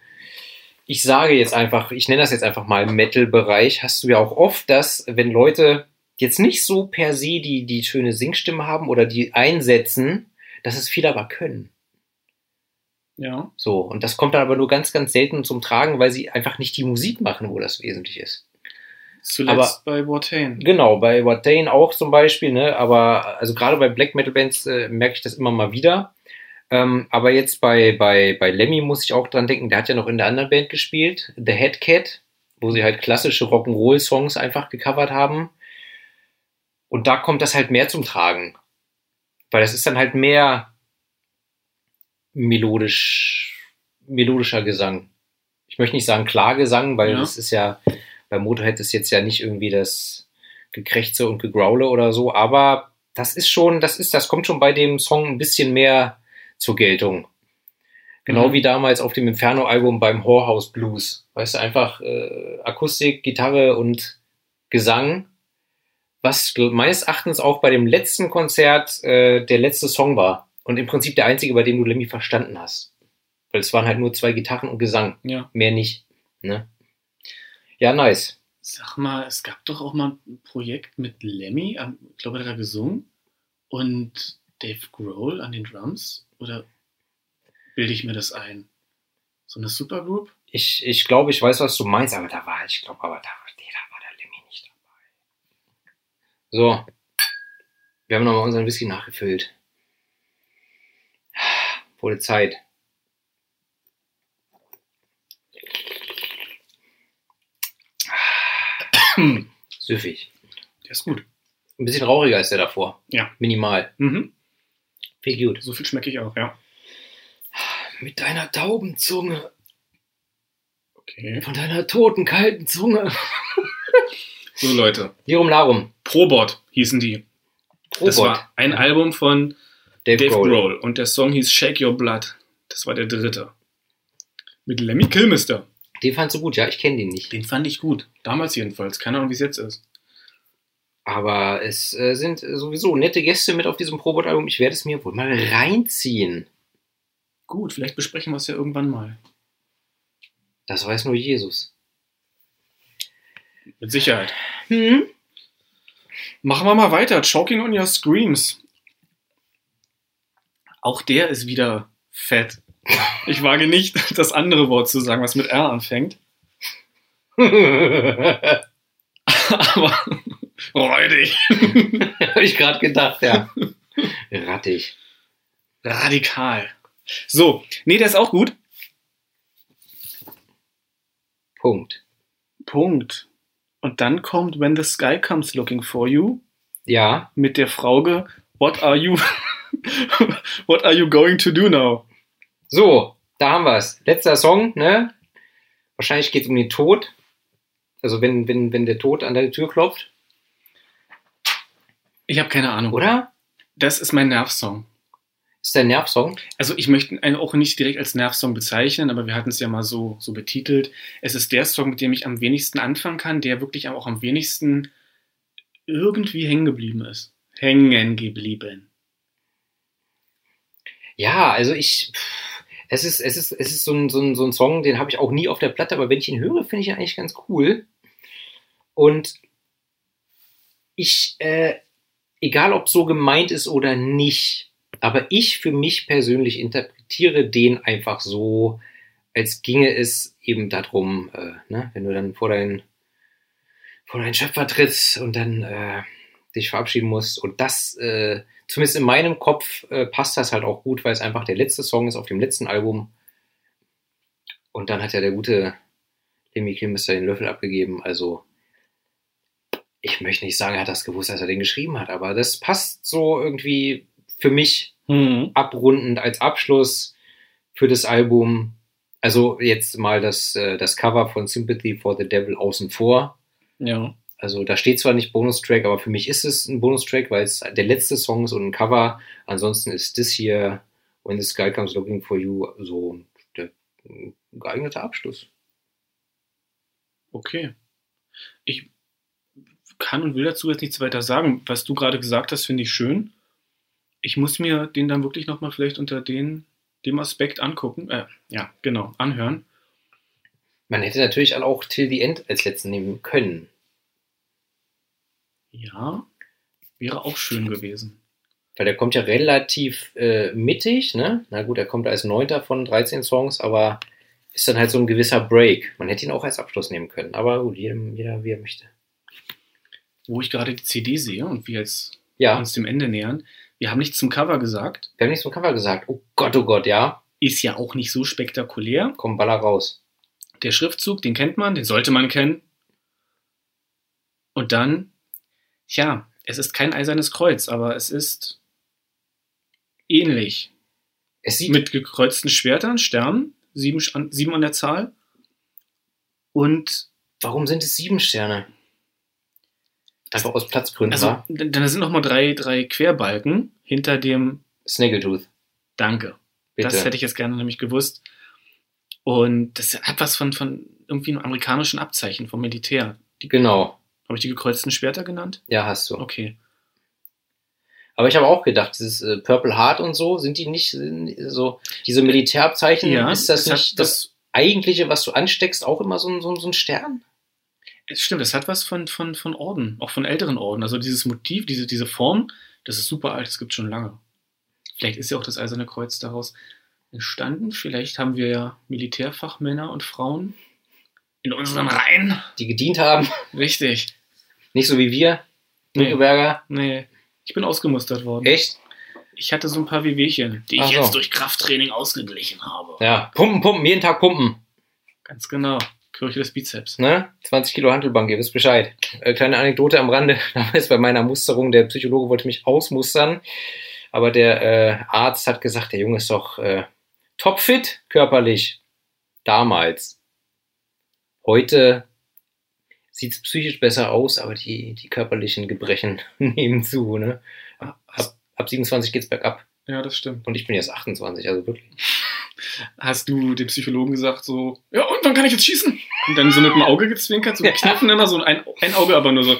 ich sage jetzt einfach, ich nenne das jetzt einfach mal Metal-Bereich, hast du ja auch oft, dass, wenn Leute jetzt nicht so per se die, die schöne Singstimme haben oder die einsetzen, dass es viele aber können. Ja. So, und das kommt dann aber nur ganz, ganz selten zum Tragen, weil sie einfach nicht die Musik machen, wo das wesentlich ist. Zuletzt bei Watain. Genau, bei Watain auch zum Beispiel, ne? Aber also gerade bei Black Metal Bands äh, merke ich das immer mal wieder. Ähm, aber jetzt bei, bei, bei Lemmy muss ich auch dran denken, der hat ja noch in der anderen Band gespielt, The Head Cat, wo sie halt klassische Rock'n'Roll-Songs einfach gecovert haben. Und da kommt das halt mehr zum Tragen. Weil das ist dann halt mehr melodisch, melodischer Gesang. Ich möchte nicht sagen Klagesang, weil Ja. das ist ja, bei Motorhead ist jetzt ja nicht irgendwie das Gekrächze und Gegraule oder so, aber das ist schon, das ist, das kommt schon bei dem Song ein bisschen mehr zur Geltung. Genau Mhm. wie damals auf dem Inferno-Album beim Whorehouse Blues. Weißt du, einfach äh, Akustik, Gitarre und Gesang. Was meines Erachtens auch bei dem letzten Konzert äh, der letzte Song war. Und im Prinzip der einzige, bei dem du Lemmy verstanden hast. Weil es waren halt nur zwei Gitarren und Gesang. Ja. Mehr nicht. Ne? Ja, nice. Sag mal, es gab doch auch mal ein Projekt mit Lemmy, ich glaube, der hat da gesungen, und Dave Grohl an den Drums. Oder bilde ich mir das ein? So eine Supergroup? Ich, ich glaube, ich weiß, was du meinst, aber da war, ich glaube, aber da, nee, da war der Lemmy nicht dabei. So. Wir haben nochmal unseren Whisky nachgefüllt. Wurde Zeit. Süffig. Der ist gut. Ein bisschen rauchiger als der davor. Ja. Minimal. Mhm. Viel gut. So viel schmecke ich auch, ja. Mit deiner Taubenzunge. Okay. Von deiner toten, kalten Zunge. So, Leute. Hierum Larum. Probot hießen die. Das Robot. war ein Album von Dave, Dave Grohl. Grohl. Und der Song hieß Shake Your Blood. Das war der dritte. Mit Lemmy Kilmister. Den fandst du gut, ja, ich kenne den nicht. Den fand ich gut. Damals jedenfalls. Keine Ahnung, wie es jetzt ist. Aber es äh, sind sowieso nette Gäste mit auf diesem Probot-Album. Ich werde es mir wohl mal reinziehen. Gut, vielleicht besprechen wir es ja irgendwann mal. Das weiß nur Jesus. Mit Sicherheit. Hm? Machen wir mal weiter. Choking on Your Screams. Auch der ist wieder fett. Ich wage nicht, das andere Wort zu sagen, was mit R anfängt. Habe Aber räudig. ich gerade gedacht, ja. Rattig. Radikal. So, nee, der ist auch gut. Punkt. Punkt. Und dann kommt When the Sky Comes Looking for You Ja, mit der Frage What are you What are you going to do now? so, da haben wir es. Letzter Song, ne? Wahrscheinlich geht es um den Tod. Also wenn, wenn, wenn der Tod an deine Tür klopft, Ich habe keine Ahnung. oder? Das ist mein Nervsong. Ist der Nervsong? Also ich möchte ihn auch nicht direkt als Nervsong bezeichnen, aber wir hatten es ja mal so, so betitelt. Es ist der Song, mit dem ich am wenigsten anfangen kann, der wirklich auch am wenigsten irgendwie hängen geblieben ist. Hängen geblieben. Ja, also ich. Es ist, es ist, es ist so ein, so ein, so ein Song, den habe ich auch nie auf der Platte, aber wenn ich ihn höre, finde ich ihn eigentlich ganz cool. Und ich, äh, egal ob so gemeint ist oder nicht, aber ich für mich persönlich interpretiere den einfach so, als ginge es eben darum, äh, ne, wenn du dann vor deinen, vor deinen Schöpfer trittst und dann äh, dich verabschieden musst. Und das, äh, zumindest in meinem Kopf, äh, passt das halt auch gut, weil es einfach der letzte Song ist auf dem letzten Album. Und dann hat ja der gute Lemmy Kilmister den Löffel abgegeben. Also, ich möchte nicht sagen, er hat das gewusst, als er den geschrieben hat, aber das passt so irgendwie für mich Hm. abrundend als Abschluss für das Album. Also jetzt mal das, äh, das Cover von Sympathy for the Devil außen vor. Ja. Also da steht zwar nicht Bonustrack, aber für mich ist es ein Bonustrack, weil es der letzte Song ist und ein Cover. Ansonsten ist das hier When the Sky Comes Looking for You so der ein geeigneter Abschluss. Okay. Ich kann und will dazu jetzt nichts weiter sagen. Was du gerade gesagt hast, finde ich schön. Ich muss mir den dann wirklich nochmal vielleicht unter den, dem Aspekt angucken. Äh, ja, genau, anhören. Man hätte natürlich auch Till the End als letzten nehmen können. Ja, wäre auch schön gewesen. Weil der kommt ja relativ äh, mittig, ne? Na gut, er kommt als neunter von 13 Songs, aber ist dann halt so ein gewisser Break. Man hätte ihn auch als Abschluss nehmen können. Aber gut, jedem, jeder wie er möchte. Wo ich gerade die CD sehe und wir jetzt Ja, uns dem Ende nähern, wir haben nichts zum Cover gesagt. wir haben nichts zum Cover gesagt. Oh Gott, oh Gott, ja. Ist ja auch nicht so spektakulär. Komm, baller raus. Der Schriftzug, den kennt man, den sollte man kennen. Und dann, tja, es ist kein eisernes Kreuz, aber es ist ähnlich. Es sieht Mit gekreuzten Schwertern, Sternen, sieben, sieben an der Zahl. Und Warum sind es sieben Sterne? Einfach aus Platzgründen, also, wa? dann sind nochmal drei, drei Querbalken hinter dem Snaggletooth, Danke. bitte. Das hätte ich jetzt gerne nämlich gewusst. Und das hat was von, von irgendwie einem amerikanischen Abzeichen vom Militär. Die, genau, Habe ich die gekreuzten Schwerter genannt? ja, hast du. Okay. Aber ich habe auch gedacht, dieses äh, Purple Heart und so, sind die nicht so, diese Militärabzeichen, ist das hat nicht das eigentliche, was du ansteckst, auch immer so ein, so so ein Stern? Es stimmt, es hat was von, von, von Orden, auch von älteren Orden. Also dieses Motiv, diese, diese Form, das ist super alt, das gibt schon lange. Vielleicht ist ja auch das Eiserne Kreuz daraus entstanden. Vielleicht haben wir ja Militärfachmänner und Frauen in unseren Reihen. Die gedient haben, Richtig. nicht so wie wir, Nee. Nürnberger. Nee, ich bin ausgemustert worden. Echt? Ich hatte so ein paar Wehwehchen, die ich so. jetzt durch Krafttraining ausgeglichen habe. Ja, pumpen, pumpen, jeden Tag pumpen. Ganz genau. Kirche des Bizeps. Ne? 20 Kilo Handelbank, ihr wisst Bescheid. Äh, kleine Anekdote am Rande. Damals bei meiner Musterung, der Psychologe wollte mich ausmustern, aber der äh, Arzt hat gesagt, der Junge ist doch äh, topfit körperlich. Damals. Heute sieht es psychisch besser aus, aber die, die körperlichen Gebrechen nehmen zu. Ne? Ab, ab 27 geht's bergab. Ja, das stimmt. Und ich bin jetzt 28, also wirklich. Hast du dem Psychologen gesagt, so, ja, und wann kann ich jetzt schießen? Und dann so mit dem Auge gezwinkert, so kniffen immer, so ein, ein Auge aber nur so.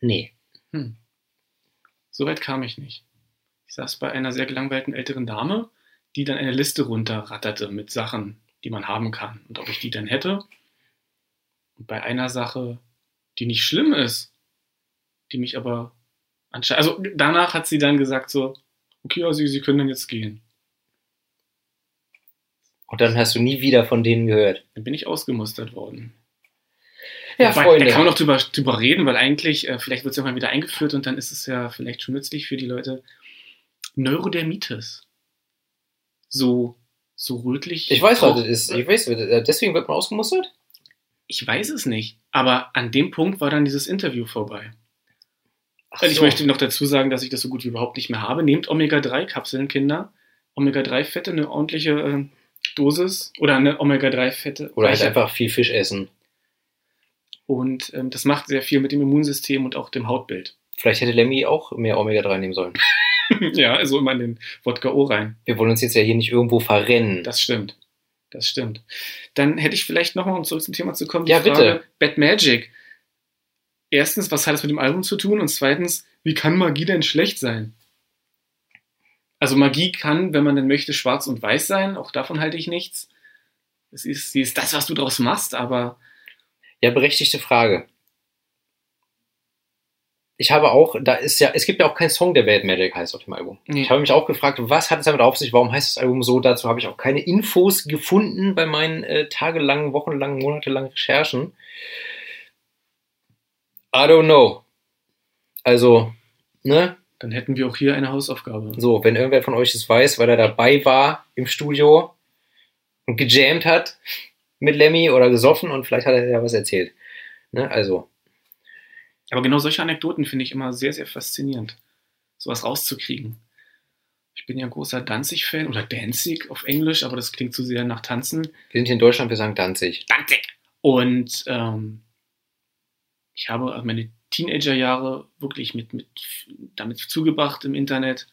Nee. So weit kam ich nicht. Ich saß bei einer sehr gelangweilten älteren Dame, die dann eine Liste runterratterte mit Sachen, die man haben kann und ob ich die dann hätte. Und bei einer Sache, die nicht schlimm ist, die mich aber anscheinend. Also danach hat sie dann gesagt so, okay, also Sie können dann jetzt gehen. Und dann hast du nie wieder von denen gehört. Dann bin ich ausgemustert worden. Ja, Wobei, Freunde. Da kann man noch drüber, drüber reden, weil eigentlich, äh, vielleicht wird es ja mal wieder eingeführt und dann ist es ja vielleicht schon nützlich für die Leute. Neurodermitis. So, so rötlich. Ich weiß, was das ist. Ich weiß, äh, deswegen wird man ausgemustert? Ich weiß es nicht. Aber an dem Punkt war dann dieses Interview vorbei. Ach ich so. möchte noch dazu sagen, dass ich das so gut wie überhaupt nicht mehr habe. Nehmt Omega-3-Kapseln, Kinder. Omega-3-Fette, eine ordentliche äh, Dosis oder eine Omega-3-Fette. Oder halt einfach viel Fisch essen. Und ähm, das macht sehr viel mit dem Immunsystem und auch dem Hautbild. Vielleicht hätte Lemmy auch mehr Omega-3 nehmen sollen. ja, also immer in den Wodka O rein. Wir wollen uns jetzt ja hier nicht irgendwo verrennen. Das stimmt. Das stimmt. Dann hätte ich vielleicht nochmal, um zurück zum Thema zu kommen, Ja, bitte. Bad Magic. Erstens, was hat es mit dem Album zu tun? Und zweitens, wie kann Magie denn schlecht sein? Also Magie kann, wenn man denn möchte, schwarz und weiß sein. Auch davon halte ich nichts. Es ist, sie ist das, was du draus machst, aber Ja, berechtigte Frage. Ich habe auch, da ist ja, es gibt ja auch keinen Song, der Bad Magic heißt auf dem Album. Nee. Ich habe mich auch gefragt, was hat es damit auf sich? Warum heißt das Album so? Dazu habe ich auch keine Infos gefunden bei meinen äh, tagelangen, wochenlangen, monatelangen Recherchen. I don't know. Also, ne? dann hätten wir auch hier eine Hausaufgabe. So, wenn irgendwer von euch es weiß, weil er dabei war im Studio und gejammt hat mit Lemmy oder gesoffen und vielleicht hat er ja was erzählt. Ne? Also, Aber genau solche Anekdoten finde ich immer sehr, sehr faszinierend, sowas rauszukriegen. Ich bin ja ein großer Danzig-Fan oder Danzig auf Englisch, aber das klingt zu sehr nach Tanzen. wir sind hier in Deutschland, wir sagen Danzig. Danzig! Und ähm, ich habe meine Teenagerjahre wirklich mit, mit damit zugebracht im Internet,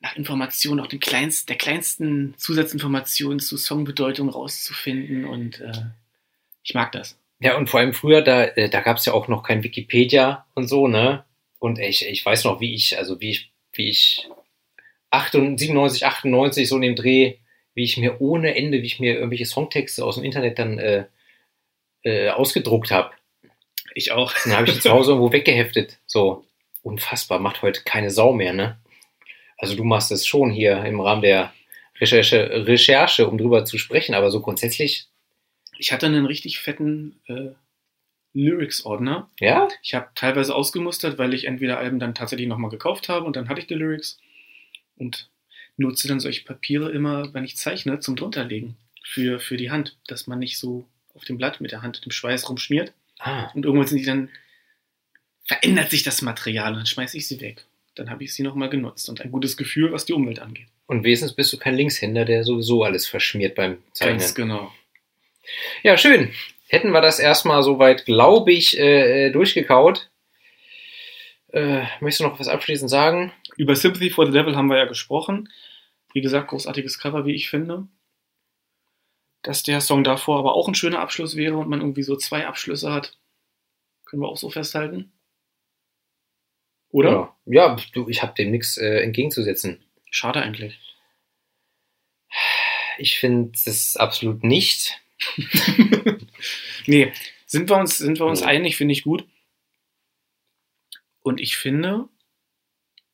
nach Informationen, auch den kleinst, der kleinsten Zusatzinformationen zu Songbedeutung rauszufinden und äh, ich mag das. Ja, und vor allem früher, da, äh, da gab es ja auch noch kein Wikipedia und so, ne? Und ich, ich weiß noch, wie ich, also wie ich, wie ich 98, 97, 98, so in dem Dreh, wie ich mir ohne Ende, wie ich mir irgendwelche Songtexte aus dem Internet dann äh, äh, ausgedruckt habe. Ich auch. Dann habe ich die zu Hause irgendwo weggeheftet. So, unfassbar, macht heute keine Sau mehr, ne? Also du machst es schon hier im Rahmen der Recherche, Recherche, um drüber zu sprechen, aber so grundsätzlich, Ich hatte einen richtig fetten äh, Lyrics-Ordner. ja? Ich habe teilweise ausgemustert, weil ich entweder Alben dann tatsächlich nochmal gekauft habe und dann hatte ich die Lyrics und nutze dann solche Papiere immer, wenn ich zeichne, zum drunterlegen für, für die Hand, dass man nicht so auf dem Blatt mit der Hand dem Schweiß rumschmiert Ah, und irgendwann sind die dann verändert sich das Material und dann schmeiße ich sie weg. Dann habe ich sie nochmal genutzt und ein gutes Gefühl, was die Umwelt angeht. und wenigstens bist du kein Linkshänder, der sowieso alles verschmiert beim Zeichnen. Ganz genau. Ja, schön. Hätten wir das erstmal soweit, glaube ich, äh, äh, durchgekaut. Äh, möchtest du noch was abschließend sagen? Über Sympathy for the Devil haben wir ja gesprochen. Wie gesagt, großartiges Cover, wie ich finde. Dass der Song davor aber auch ein schöner Abschluss wäre und man irgendwie so zwei Abschlüsse hat, können wir auch so festhalten. Oder? Ja, ja du, ich habe dem nichts äh, entgegenzusetzen. Schade eigentlich. Ich finde es absolut nicht. nee, sind wir uns, sind wir uns Nee. einig, finde ich gut. Und ich finde,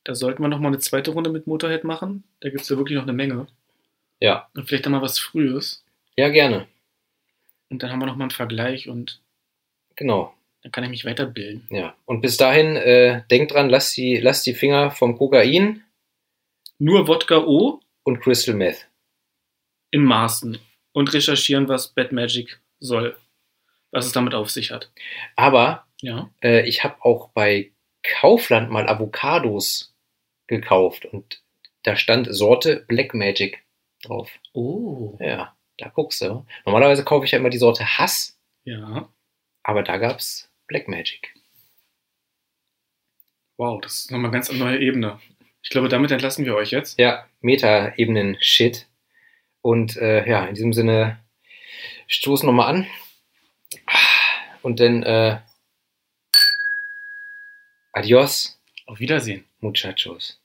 da sollten wir noch mal eine zweite Runde mit Motorhead machen. Da gibt es ja wirklich noch eine Menge. Ja. Und vielleicht dann mal was Frühes. Ja, gerne. Und dann haben wir noch mal einen Vergleich und Genau. dann kann ich mich weiterbilden. Ja. Und bis dahin, äh, denkt dran, lasst die, lasst die Finger vom Kokain Nur Wodka O und Crystal Meth. in Maßen und recherchieren, was Bad Magic soll. Was es damit auf sich hat. Aber Ja. äh, ich habe auch bei Kaufland mal Avocados gekauft und da stand Sorte Black Magic drauf. Oh. Ja, da guckst du. Normalerweise kaufe ich ja immer die Sorte Hass, Ja. aber da gab's Black Magic. Wow, das ist nochmal eine ganz neue Ebene. Ich glaube, damit entlassen wir euch jetzt. Ja, Meta-Ebenen-Shit. Und äh, ja, in diesem Sinne stoßen nochmal an. Und dann äh, adios, Auf Wiedersehen. muchachos.